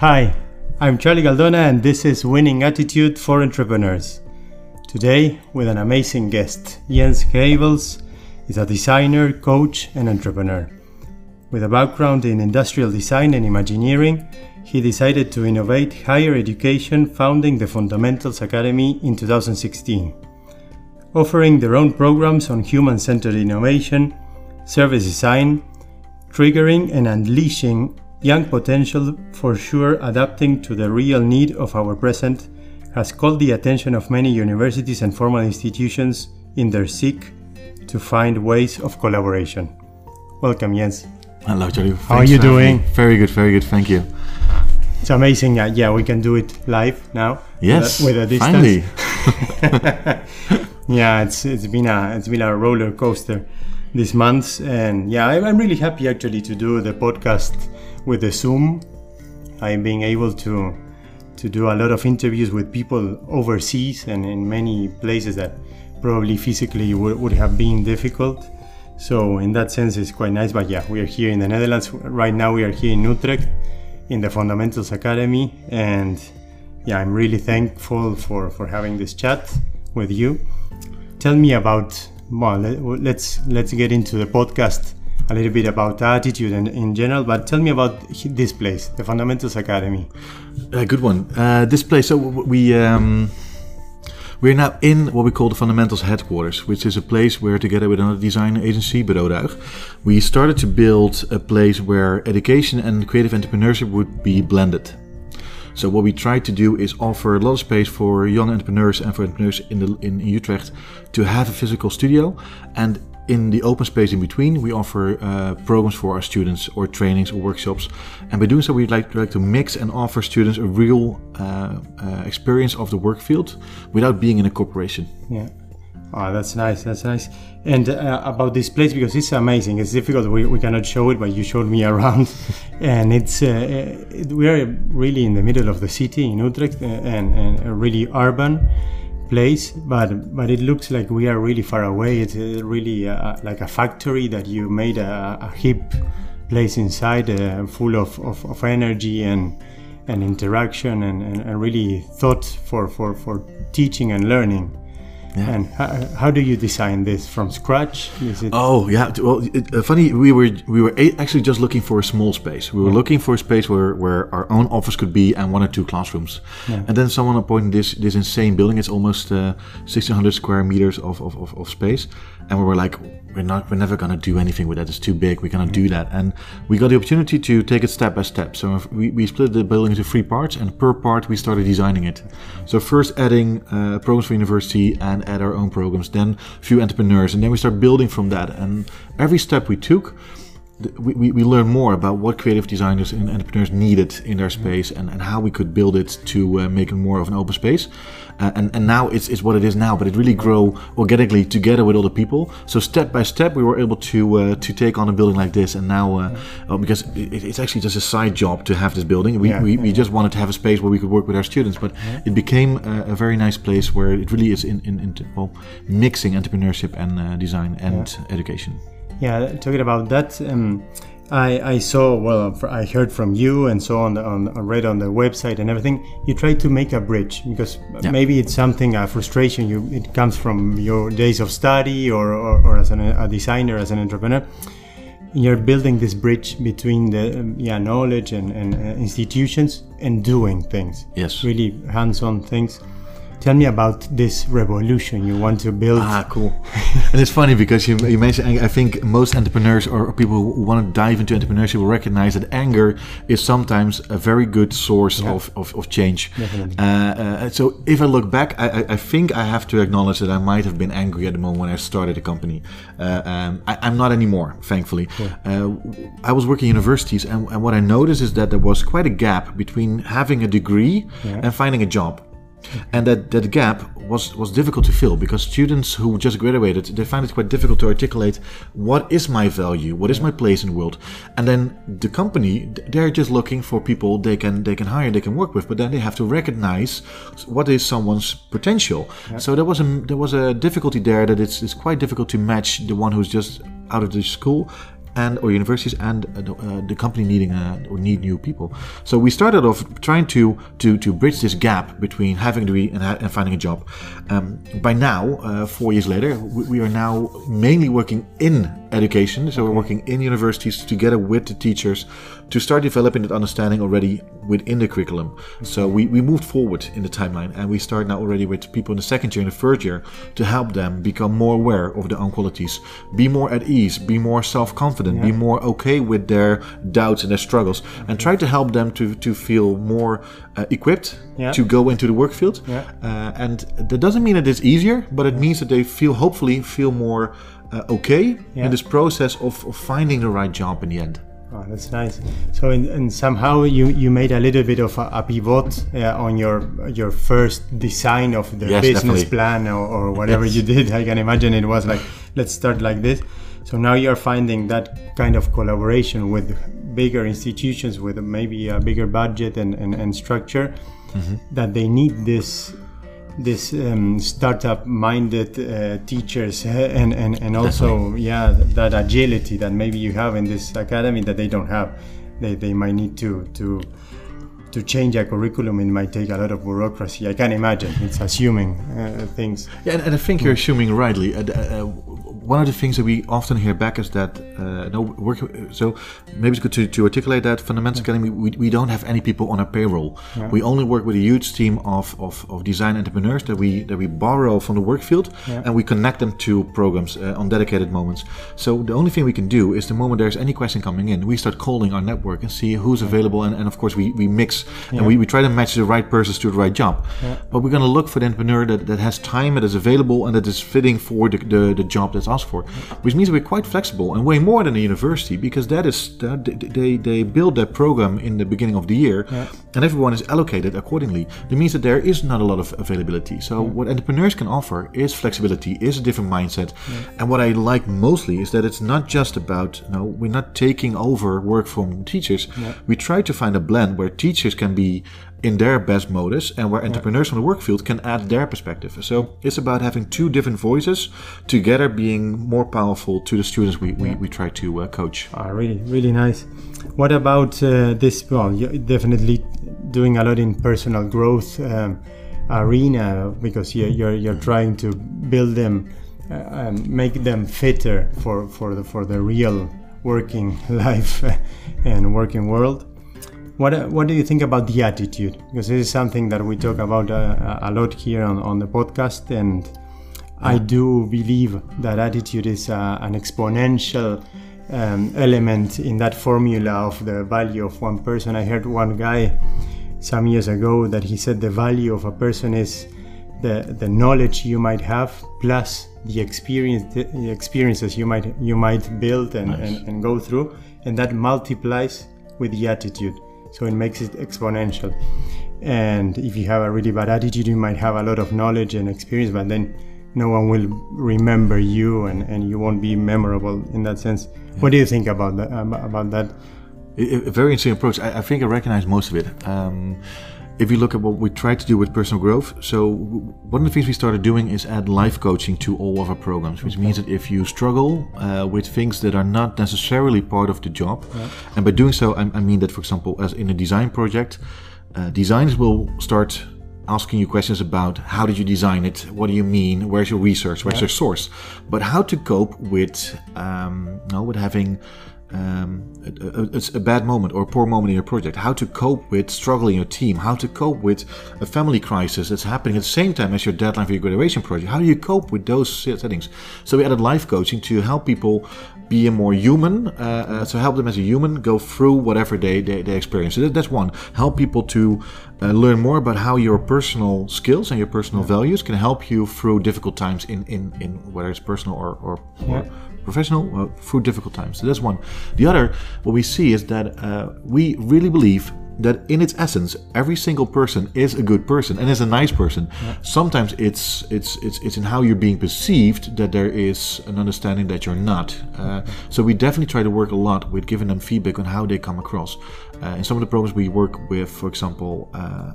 Hi, I'm Charlie Galdona, and this is Winning Attitude for Entrepreneurs. Today, with an amazing guest, Jens Gravels is a designer, coach, and entrepreneur. With a background in industrial design and imagineering, he decided to innovate higher education, founding the Fundamentals Academy in 2016. Offering their own programs on human centered innovation, service design, triggering and unleashing young potential for sure adapting to the real need of our present has called the attention of many universities and formal institutions in their seek to find ways of collaboration. Welcome, Jens. Hello, Charlie. How are you doing? Very good, very good. Thank you. It's amazing. Uh, yeah, we can do it live now. Yes, with a, with a finally. distance. yeah, it's it's been a it's been a roller coaster these months, and yeah, I'm really happy actually to do the podcast with the Zoom. I'm being able to to do a lot of interviews with people overseas and in many places that probably physically would, would have been difficult. So in that sense, it's quite nice. But yeah, we are here in the Netherlands right now. We are here in Utrecht, in the Fundamentals Academy, and yeah, I'm really thankful for for having this chat with you. Tell me about well, let, let's let's get into the podcast a little bit about attitude and in general. But tell me about this place, the Fundamentals Academy. A good one. Uh, this place. So we. Um we're now in what we call the Fundamentals headquarters, which is a place where, together with another design agency, Bureau we started to build a place where education and creative entrepreneurship would be blended. So what we try to do is offer a lot of space for young entrepreneurs and for entrepreneurs in the in Utrecht to have a physical studio, and in the open space in between, we offer uh, programs for our students or trainings or workshops. And by doing so, we'd like, like to mix and offer students a real uh, uh, experience of the work field without being in a corporation. Yeah. Oh, that's nice. That's nice. And uh, about this place, because it's amazing. It's difficult. We, we cannot show it, but you showed me around. and it's uh, it, we are really in the middle of the city in Utrecht uh, and, and really urban place, but but it looks like we are really far away. It's uh, really uh, like a factory that you made a, a hip place inside, uh, full of, of, of, energy and and interaction, and, and, and, really thought for, for, for teaching and learning. Yeah. And how, how, do you design this from scratch? oh yeah, well, it, uh, funny. We were we were actually just looking for a small space. We were yeah. looking for a space where, where our own office could be and one or two classrooms. Yeah. And then someone appointed this this insane building. It's almost uh, 1600 square meters of, of, of, of space, and we were like, we're not we're never gonna do anything with that it's too big we cannot do that and we got the opportunity to take it step by step so we, we split the building into three parts and per part we started designing it so first adding uh, programs for university and add our own programs then a few entrepreneurs and then we start building from that. And every step we took we, we, learn more about what creative designers and entrepreneurs needed in their space and, and how we could build it to uh, make it more of an open space. Uh, and, and now it's, it's what it is now, but it really grew organically together with other people. So step by step, we were able to uh, to take on a building like this. And now, uh, oh, because it, it's actually just a side job to have this building, we, yeah, we, we just wanted to have a space where we could work with our students. But it became a, a, very nice place where it really is in, in, in well, mixing entrepreneurship and uh, design and yeah. education. Yeah, talking about that, um, I, I saw well, I heard from you and so on, on, on read on the website and everything. You try to make a bridge because yeah. maybe it's something a frustration. You it comes from your days of study or, or, or as an, a designer, as an entrepreneur. You're building this bridge between the um, yeah knowledge and, and uh, institutions and doing things. Yes, really hands-on things. Tell me about this revolution you want to build. Ah, cool. and it's funny because you, you mentioned, I think most entrepreneurs or people who want to dive into entrepreneurship will recognize that anger is sometimes a very good source yeah. of, of, of, change. Uh, uh, so if I look back, I, I, think I have to acknowledge that I might have been angry at the moment when I started a company. Uh, um, I, am not anymore, thankfully. Yeah. Uh, I was working universities, and, and, what I noticed is that there was quite a gap between having a degree yeah. and finding a job and that, that gap was, was difficult to fill because students who just graduated they find it quite difficult to articulate what is my value what is my place in the world and then the company they're just looking for people they can they can hire they can work with but then they have to recognize what is someone's potential yeah. so there was a there was a difficulty there that it's, it's quite difficult to match the one who's just out of the school and or universities and uh, the, uh, company needing uh, or need new people. So we started off trying to to to bridge this gap between having a degree and, ha- and finding a job. Um, by now, uh, four years later, we, we are now mainly working in education. So we're working in universities together with the teachers to start developing that understanding already within the curriculum. So we, we moved forward in the timeline and we start now already with people in the second year and the third year to help them become more aware of their own qualities, be more at ease, be more self-confident, be more okay with their doubts and their struggles, and try to help them to, to feel more uh, equipped Yeah. to go into the work field. Yeah. Uh, and that doesn't mean that it's easier, but it means that they feel, hopefully, feel more okay Yeah. in this process of, of finding the right job in the end. Oh, that's nice. So, in, and somehow you, you made a little bit of a, a pivot uh, on your your first design of the Yes, business definitely. plan or, or whatever Yes. you did. I can imagine it was like, let's start like this. So now you're finding that kind of collaboration with bigger institutions with maybe a bigger budget and, and, and structure Mm-hmm. that they need this this um, startup minded uh, teachers uh, and, and, and also yeah that agility that maybe you have in this academy that they don't have. They, they might need to to to change a curriculum it might take a lot of bureaucracy. I can't imagine. It's assuming uh, things. Yeah, and, and I think you're assuming rightly. Uh, uh, one of the things that we often hear back is that uh, no work. So maybe it's good to, to articulate that Fundamentals Academy. We, we don't have any people on our payroll. We only work with a huge team of, of, of design entrepreneurs that we that we borrow from the work field and we connect them to programs uh, on dedicated moments. So the only thing we can do is the moment there's any question coming in, we start calling our network and see who's available, and, and of course we, we mix and we, we try to match the right persons to the right job. But we're going to look for the entrepreneur that, that has time, that is available, and that is fitting for the, the, the job that's asked for, which means we're quite flexible and way more than a university because that is that they, they build their program in the beginning of the year and everyone is allocated accordingly. It means that there is not a lot of availability. So what entrepreneurs can offer is flexibility, is a different mindset. And what I like mostly is that it's not just about, you no, we're not taking over work from teachers. We try to find a blend where teachers can be in their best modus and where entrepreneurs from the work field can add their perspective. So it's about having two different voices together being more powerful to the students we, we, we try to uh, coach. Ah, really, really nice. What about uh, this? Well, you're definitely doing a lot in personal growth um, arena because you're, you're you're trying to build them, uh, and make them fitter for for the for the real working life and working world. What uh, what do you think about the attitude? Because this is something that we talk about uh, a lot here on, on the podcast, and I do believe that attitude is uh, an exponential um, element in that formula of the value of one person. I heard one guy some years ago that he said the value of a person is the the knowledge you might have plus the experience the experiences you might you might build and, and, and go through, and that multiplies with the attitude. So it makes it exponential. And if you have a really bad attitude, you might have a lot of knowledge and experience, but then no one will remember you and, and you won't be memorable in that sense. What do you think about that? About that? A a very interesting approach. I, I think I recognize most of it. Um, if you look at what we try to do with personal growth, so one of the things we started doing is add life coaching to all of our programs, which means that if you struggle uh, with things that are not necessarily part of the job, and by doing so, I, I mean that, for example, as in a design project, uh, designers will start asking you questions about how did you design it, what do you mean, where's your research, where's your source, but how to cope with, um, no, with having um, a, a, it's a bad moment or a poor moment in your project, how to cope with struggling in your team, how to cope with a family crisis that's happening at the same time as your deadline for your graduation project. How do you cope with those settings? So we added life coaching to help people be a more human, uh, uh, so help them as a human go through whatever they, they, they experience. So that, that's one. Help people to uh, learn more about how your personal skills and your personal values can help you through difficult times in, in, in whether it's personal or, or, or professional uh, through difficult times. So that's one. The other, what we see is that uh, we really believe that in its essence, every single person is a good person and is a nice person. Sometimes it's it's it's it's in how you're being perceived that there is an understanding that you're not. Uh, so we definitely try to work a lot with giving them feedback on how they come across. Uh, in some of the programs we work with, for example, uh,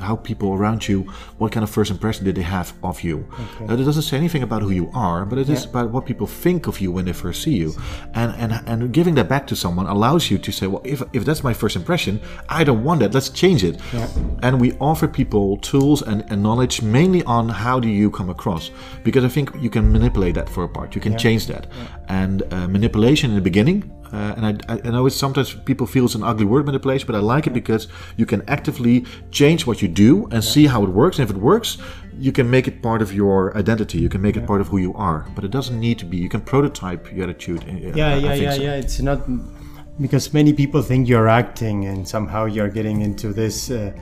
how people around you, what kind of first impression did they have of you? Okay. Uh, it doesn't say anything about who you are, but it is yeah. about what people think of you when they first see you. And, and and giving that back to someone allows you to say, well, if, if that's my first impression, I don't want that. Let's change it. Yeah. And we offer people tools and, and knowledge mainly on how do you come across, because I think you can manipulate that for a part. You can yeah. change that. And uh, manipulation in the beginning uh, and I, I, know it's sometimes people feel it's an ugly word manipulation, but I like it because you can actively change what you do and yeah. see how it works. And if it works, you can make it part of your identity. You can make yeah. it part of who you are. But it doesn't need to be. You can prototype your attitude. Yeah, I, yeah, yeah, so. yeah. It's not because many people think you're acting and somehow you're getting into this. Uh,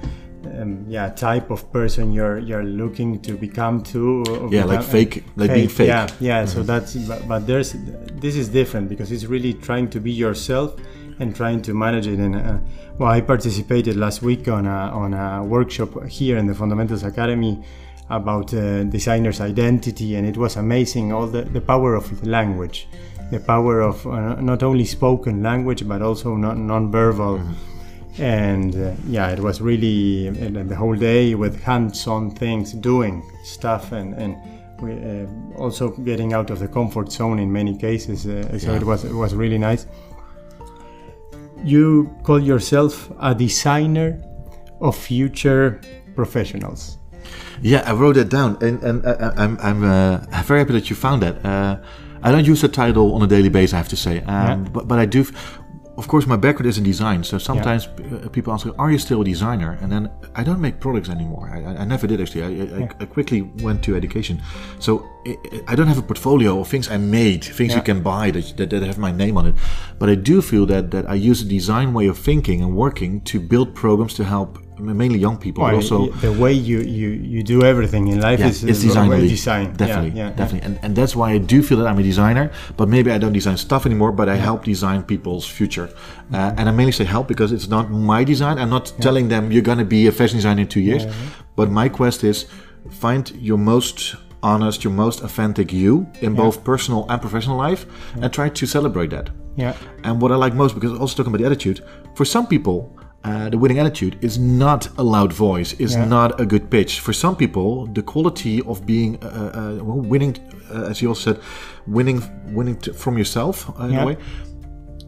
um, yeah type of person you're you're looking to become to yeah become, like fake like fake, being fake. yeah yeah mm-hmm. so that's but, but, there's this is different because it's really trying to be yourself and trying to manage it. And uh, well i participated last week on a on a workshop here in the fundamentals academy about uh, designers identity and it was amazing all the, the power of the language. The power of uh, not only spoken language but also non- non-verbal mm-hmm and uh, yeah it was really the whole day with hands-on things doing stuff and and we, uh, also getting out of the comfort zone in many cases uh, so yeah. it was it was really nice you call yourself a designer of future professionals yeah i wrote it down and, and uh, I'm, I'm uh, very happy that you found that uh, I don't use the title on a daily basis, I have to say, um, yeah. but, but I do of course, my background is in design, so sometimes yeah. Uh, people ask, "Are you still a designer?" And then I don't make products anymore. I, I never did actually. I, yeah. I, quickly went to education, so I don't have a portfolio of things I made, things yeah. you can buy that, that, that have my name on it. But I do feel that that I use a design way of thinking and working to build programs to help mainly young people, well, but also the way you, you, you do everything in life yeah, is it's design, design. Definitely, yeah, yeah, definitely, and and that's why I do feel that I'm a designer. But maybe I don't design stuff anymore, but I help design people's future. Uh, and I mainly say help because it's not my design. I'm not telling them you're going to be a fashion designer in two years. But my quest is find your most honest, your most authentic you in both personal and professional life, and try to celebrate that. Yeah. And what I like most, because also talking about the attitude, for some people, uh, the winning attitude is not a loud voice, is yeah. not a good pitch. For some people, the quality of being uh, uh, uh winning, uh, as you also said, winning, winning from yourself in yeah. a way,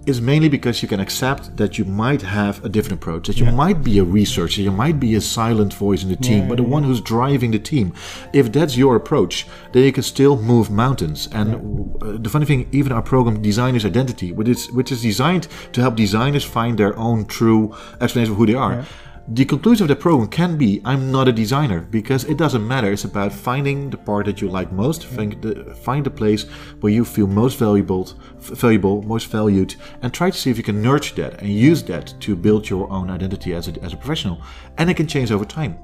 is mainly because you can accept that you might have a different approach, that you yeah. might be a researcher, you might be a silent voice in the team, yeah, but the one who's driving the team. If that's your approach, then you can still move mountains. And uh, the funny thing, even our program, Designer's Identity, which is, which is designed to help designers find their own true explanation of who they are the conclusion of the program can be I'm not a designer because it doesn't matter. It's about finding the part that you like most, find the, find the place where you feel most valuable, valuable, most valued, and try to see if you can nurture that and use that to build your own identity as a, as a professional. And it can change over time.